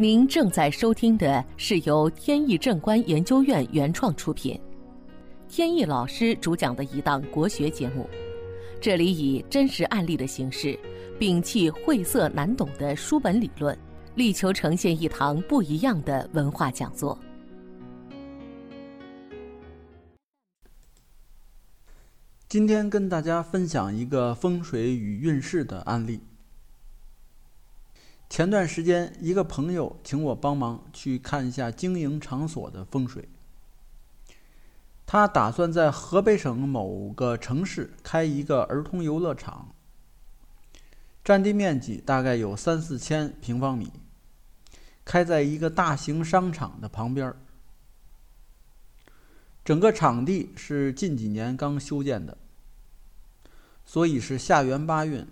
您正在收听的是由天意正观研究院原创出品，天意老师主讲的一档国学节目。这里以真实案例的形式，摒弃晦涩难懂的书本理论，力求呈现一堂不一样的文化讲座。今天跟大家分享一个风水与运势的案例。前段时间，一个朋友请我帮忙去看一下经营场所的风水。他打算在河北省某个城市开一个儿童游乐场，占地面积大概有三四千平方米，开在一个大型商场的旁边。整个场地是近几年刚修建的，所以是下元八运，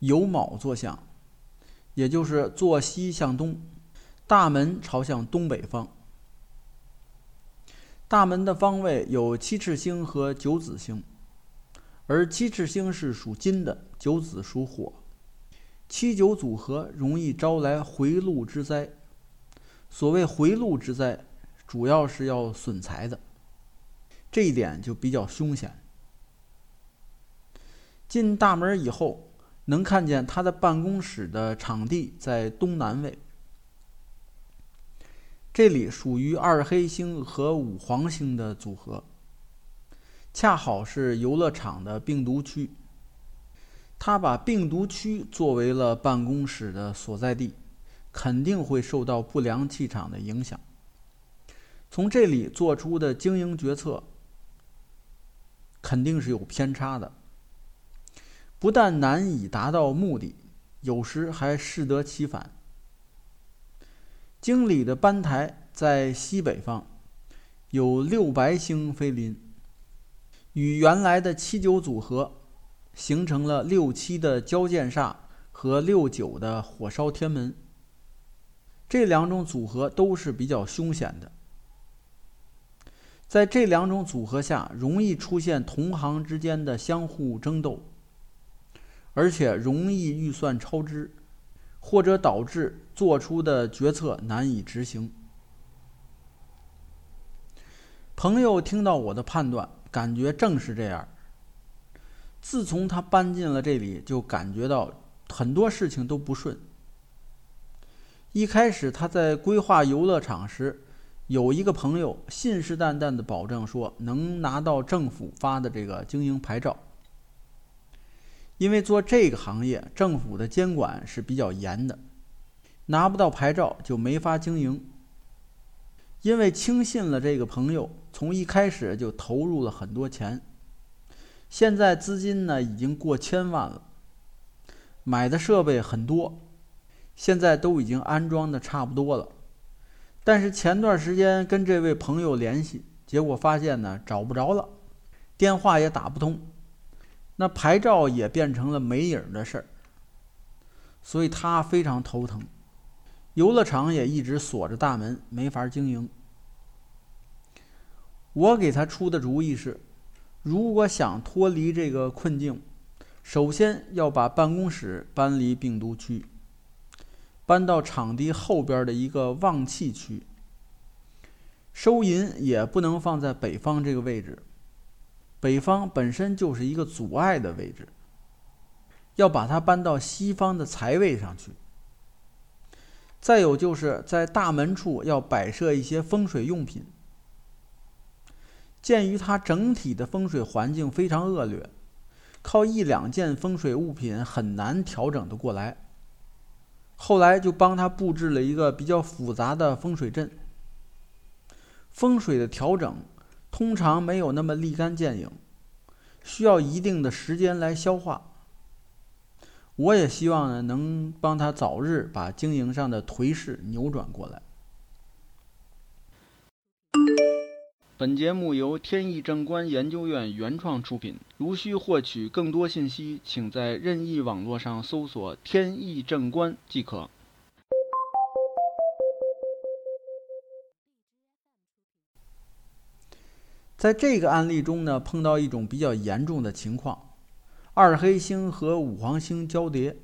酉卯坐向。也就是坐西向东，大门朝向东北方。大门的方位有七赤星和九紫星，而七赤星是属金的，九紫属火，七九组合容易招来回路之灾。所谓回路之灾，主要是要损财的，这一点就比较凶险。进大门以后。能看见他的办公室的场地在东南位，这里属于二黑星和五黄星的组合，恰好是游乐场的病毒区。他把病毒区作为了办公室的所在地，肯定会受到不良气场的影响。从这里做出的经营决策，肯定是有偏差的。不但难以达到目的，有时还适得其反。经理的班台在西北方，有六白星飞临，与原来的七九组合，形成了六七的交剑煞和六九的火烧天门。这两种组合都是比较凶险的，在这两种组合下，容易出现同行之间的相互争斗。而且容易预算超支，或者导致做出的决策难以执行。朋友听到我的判断，感觉正是这样。自从他搬进了这里，就感觉到很多事情都不顺。一开始他在规划游乐场时，有一个朋友信誓旦旦的保证说能拿到政府发的这个经营牌照。因为做这个行业，政府的监管是比较严的，拿不到牌照就没法经营。因为轻信了这个朋友，从一开始就投入了很多钱，现在资金呢已经过千万了，买的设备很多，现在都已经安装的差不多了。但是前段时间跟这位朋友联系，结果发现呢找不着了，电话也打不通。那牌照也变成了没影的事儿，所以他非常头疼。游乐场也一直锁着大门，没法经营。我给他出的主意是：如果想脱离这个困境，首先要把办公室搬离病毒区，搬到场地后边的一个旺气区。收银也不能放在北方这个位置。北方本身就是一个阻碍的位置，要把它搬到西方的财位上去。再有就是在大门处要摆设一些风水用品。鉴于它整体的风水环境非常恶劣，靠一两件风水物品很难调整的过来。后来就帮他布置了一个比较复杂的风水阵。风水的调整。通常没有那么立竿见影，需要一定的时间来消化。我也希望呢，能帮他早日把经营上的颓势扭转过来。本节目由天意正观研究院原创出品。如需获取更多信息，请在任意网络上搜索“天意正观”即可。在这个案例中呢，碰到一种比较严重的情况：二黑星和五黄星交叠。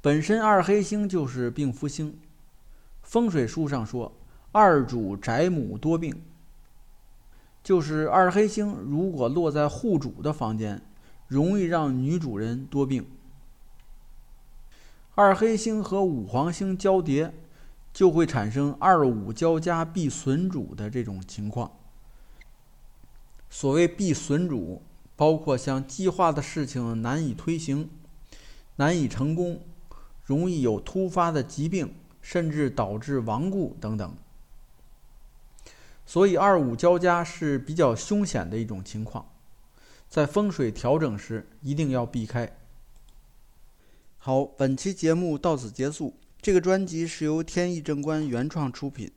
本身二黑星就是病夫星，风水书上说二主宅母多病，就是二黑星如果落在户主的房间，容易让女主人多病。二黑星和五黄星交叠，就会产生二五交加必损主的这种情况。所谓必损主，包括像计划的事情难以推行、难以成功。容易有突发的疾病，甚至导致亡故等等。所以二五交加是比较凶险的一种情况，在风水调整时一定要避开。好，本期节目到此结束。这个专辑是由天意正观原创出品，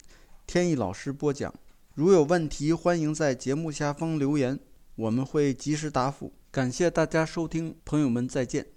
天意老师播讲。如有问题，欢迎在节目下方留言，我们会及时答复。感谢大家收听，朋友们再见。